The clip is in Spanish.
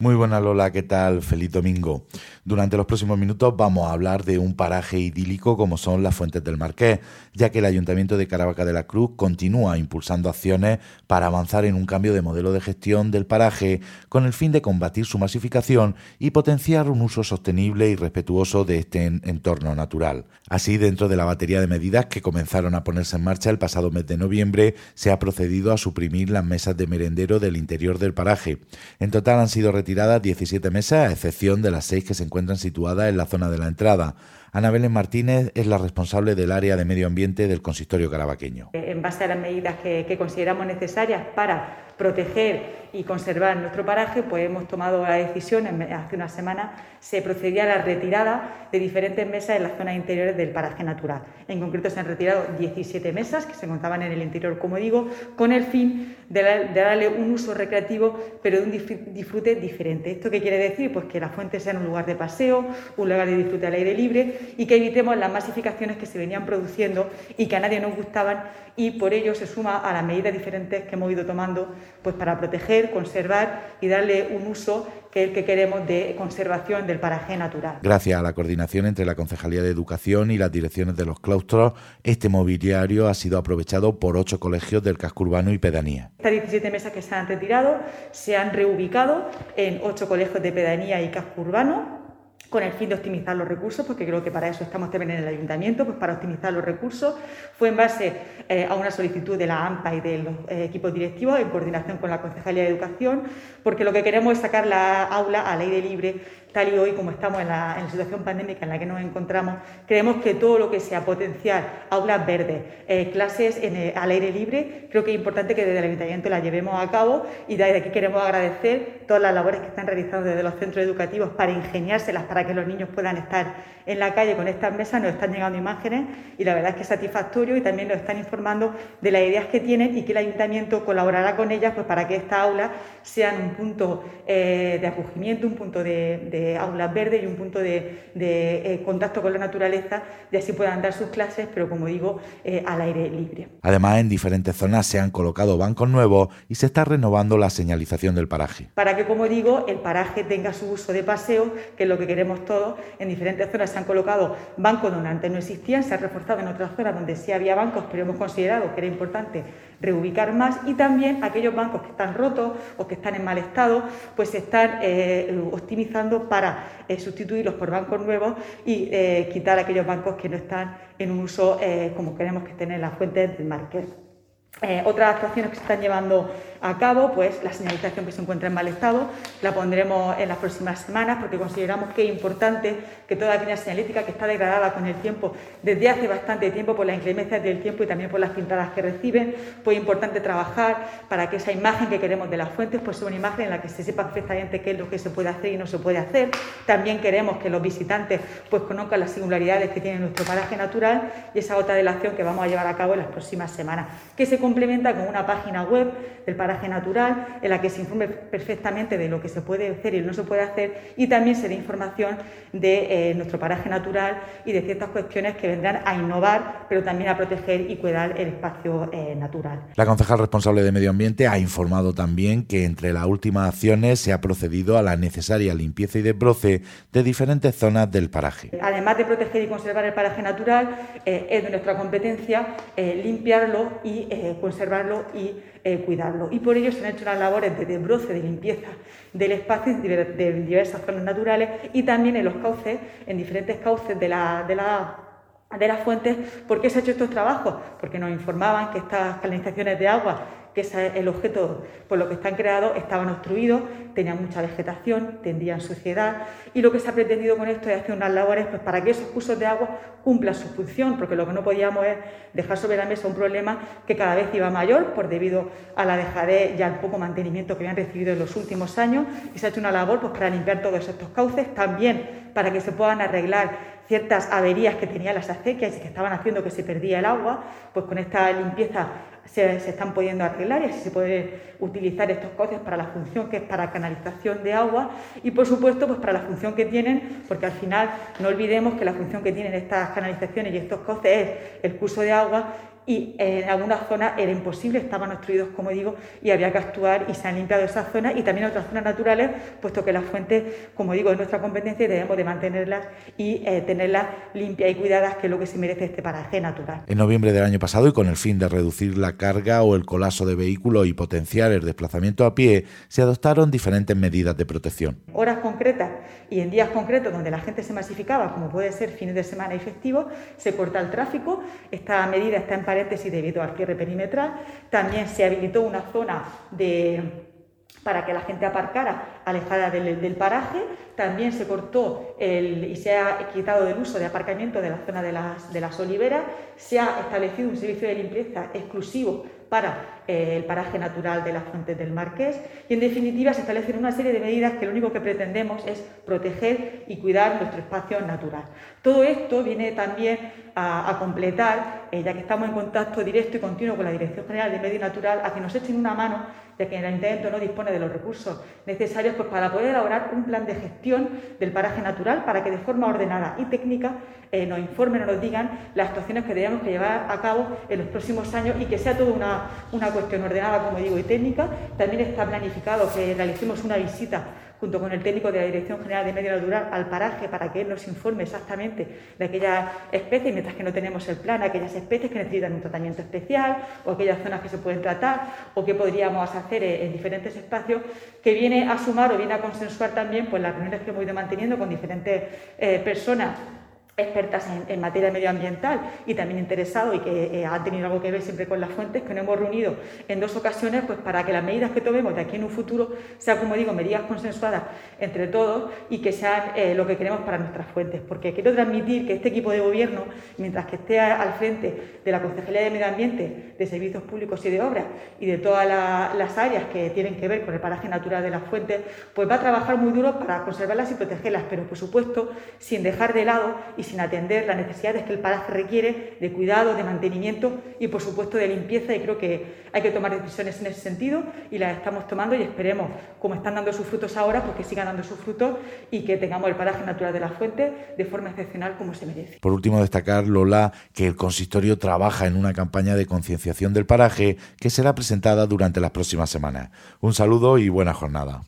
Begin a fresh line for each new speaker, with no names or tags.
Muy buena Lola, ¿qué tal? Feliz domingo. Durante los próximos minutos vamos a hablar de un paraje idílico como son las Fuentes del Marqués, ya que el Ayuntamiento de Caravaca de la Cruz continúa impulsando acciones para avanzar en un cambio de modelo de gestión del paraje con el fin de combatir su masificación y potenciar un uso sostenible y respetuoso de este entorno natural. Así, dentro de la batería de medidas que comenzaron a ponerse en marcha el pasado mes de noviembre, se ha procedido a suprimir las mesas de merendero del interior del paraje. En total han sido retiradas 17 mesas, a excepción de las seis que se encuentran situadas en la zona de la entrada. Ana Belén Martínez es la responsable del área de medio ambiente del consistorio carabaqueño.
En base a las medidas que, que consideramos necesarias para proteger y conservar nuestro paraje, pues hemos tomado la decisión, hace una semana se procedía a la retirada de diferentes mesas en las zonas interiores del paraje natural. En concreto se han retirado 17 mesas que se encontraban en el interior, como digo, con el fin de, darle un uso recreativo, pero de un disfrute diferente. ¿Esto qué quiere decir? Pues que la fuente sea un lugar de paseo, un lugar de disfrute al aire libre y que evitemos las masificaciones que se venían produciendo y que a nadie nos gustaban y por ello se suma a las medidas diferentes que hemos ido tomando pues para proteger, conservar y darle un uso que es el que queremos de conservación del paraje natural.
Gracias a la coordinación entre la Concejalía de Educación y las direcciones de los claustros, este mobiliario ha sido aprovechado por ocho colegios del casco urbano y pedanía.
Estas 17 mesas que se han retirado se han reubicado en ocho colegios de pedanía y casco urbano con el fin de optimizar los recursos, porque creo que para eso estamos también en el ayuntamiento, pues para optimizar los recursos. Fue en base eh, a una solicitud de la AMPA y de los eh, equipos directivos en coordinación con la Concejalía de Educación, porque lo que queremos es sacar la aula al aire libre tal y hoy como estamos en la, situación pandémica en la que nos encontramos, creemos que todo lo que sea potenciar aulas verdes, eh, clases en al aire libre, creo que es importante que desde el Ayuntamiento la llevemos a cabo y desde aquí queremos agradecer todas las labores que están realizando desde los centros educativos para ingeniárselas para que los niños puedan estar en la calle con estas mesas, nos están llegando imágenes y la verdad es que es satisfactorio y también nos están informando de las ideas que tienen y que el Ayuntamiento colaborará con ellas pues, para que estas aulas sean un punto eh, de acogimiento, un punto de aulas verdes y un punto de, eh, contacto con la naturaleza y así puedan dar sus clases, pero como digo, eh, al aire libre.
Además, en diferentes zonas se han colocado bancos nuevos y se está renovando la señalización del paraje.
Para que, como digo, el paraje tenga su uso de paseo, que es lo que queremos todos. En diferentes zonas se han colocado bancos donde antes no existían, se ha reforzado en otras zonas donde sí había bancos, pero hemos considerado que era importante reubicar más y también aquellos bancos que están rotos o que están en mal estado, pues se están eh, optimizando para eh, sustituirlos por bancos nuevos y eh, quitar aquellos bancos que no están en un uso como queremos que estén en las fuentes del market. Otras actuaciones que se están llevando a cabo, pues la señalización que se encuentra en mal estado la pondremos en las próximas semanas porque consideramos que es importante que toda aquella señalítica que está degradada con el tiempo desde hace bastante tiempo por las inclemencias del tiempo y también por las pintadas que reciben, pues es importante trabajar para que esa imagen que queremos de las fuentes pues sea una imagen en la que se sepa perfectamente qué es lo que se puede hacer y no se puede hacer. También queremos que los visitantes pues conozcan las singularidades que tiene nuestro paraje natural y esa otra de la acción que vamos a llevar a cabo en las próximas semanas, que se complementa con una página web del paraje natural, en la que se informe perfectamente de lo que se puede hacer y no se puede hacer, y también se dé información de eh, nuestro paraje natural y de ciertas cuestiones que vendrán a innovar, pero también a proteger y cuidar el espacio eh, natural.
La concejal responsable de Medio Ambiente ha informado también que entre las últimas acciones se ha procedido a la necesaria limpieza y desbroce de diferentes zonas del paraje.
Además de proteger y conservar el paraje natural, eh, es de nuestra competencia limpiarlo y conservarlo y cuidarlo y por ello se han hecho las labores de desbroce, de limpieza del espacio de diversas zonas naturales y también en los cauces, en diferentes cauces de la, de de las fuentes, ¿por qué se han hecho estos trabajos? Porque nos informaban que estas canalizaciones de agua que es el objeto por lo que están creados, estaban obstruidos, tenían mucha vegetación, tendían suciedad y lo que se ha pretendido con esto es hacer unas labores pues, para que esos cursos de agua cumplan su función, porque lo que no podíamos es dejar sobre la mesa un problema que cada vez iba mayor por debido a la dejadez y al poco mantenimiento que habían recibido en los últimos años y se ha hecho una labor pues, para limpiar todos estos cauces, también para que se puedan arreglar ciertas averías que tenían las acequias y que estaban haciendo que se perdía el agua, pues con esta limpieza se, están pudiendo arreglar y así se puede utilizar estos cauces para la función que es para canalización de agua y por supuesto pues para la función que tienen, porque al final no olvidemos que la función que tienen estas canalizaciones y estos cauces es el curso de agua y en algunas zonas era imposible, estaban obstruidos, como digo, y había que actuar y se han limpiado esas zonas y también otras zonas naturales, puesto que las fuentes, como digo, es nuestra competencia y debemos de mantenerlas y eh, tenerlas limpias y cuidadas, que es lo que se merece este paraje natural.
En noviembre del año pasado y con el fin de reducir la carga o el colapso de vehículos y potenciar el desplazamiento a pie, se adoptaron diferentes medidas de protección.
Horas concretas y en días concretos donde la gente se masificaba, como puede ser fines de semana y festivos, se corta el tráfico. Esta medida está en paréntesis debido al cierre perimetral. También se habilitó una zona de para que la gente aparcara alejada del, paraje. También se cortó y se ha quitado del uso de aparcamiento de la zona de las, de las oliveras. Se ha establecido un servicio de limpieza exclusivo para eh, el paraje natural de las fuentes del Marqués y en definitiva se establecen una serie de medidas que lo único que pretendemos es proteger y cuidar nuestro espacio natural. Todo esto viene también a, completar, eh, ya que estamos en contacto directo y continuo con la Dirección General de Medio Natural, a que nos echen una mano, ya que el Ayuntamiento no dispone de los recursos necesarios pues, para poder elaborar un plan de gestión del paraje natural para que de forma ordenada y técnica eh, nos informen o nos digan las actuaciones que debemos que llevar a cabo en los próximos años y que sea toda una, una cuestión ordenada, como digo, y técnica. También está planificado que realicemos una visita junto con el técnico de la Dirección General de Medio Natural al paraje para que él nos informe exactamente de aquellas especies, mientras que no tenemos el plan, aquellas especies que necesitan un tratamiento especial o aquellas zonas que se pueden tratar o qué podríamos hacer en, diferentes espacios, que viene a sumar o viene a consensuar también pues, las reuniones que hemos ido manteniendo con diferentes eh, personas expertas en, materia medioambiental y también interesados y que eh, han tenido algo que ver siempre con las fuentes, que nos hemos reunido en dos ocasiones pues para que las medidas que tomemos de aquí en un futuro sean, como digo, medidas consensuadas entre todos y que sean eh, lo que queremos para nuestras fuentes. Porque quiero transmitir que este equipo de gobierno, mientras que esté al frente de la Consejería de Medio Ambiente, de Servicios Públicos y de Obras y de todas las áreas que tienen que ver con el paraje natural de las fuentes, pues va a trabajar muy duro para conservarlas y protegerlas, pero por supuesto sin dejar de lado y sin atender las necesidades que el paraje requiere de cuidado, de mantenimiento y por supuesto de limpieza y creo que hay que tomar decisiones en ese sentido y las estamos tomando y esperemos, como están dando sus frutos ahora, pues que sigan dando sus frutos y que tengamos el paraje natural de la fuente de forma excepcional como se merece.
Por último, destacar, Lola, que el consistorio trabaja en una campaña de concienciación del paraje que será presentada durante las próximas semanas. Un saludo y buena jornada.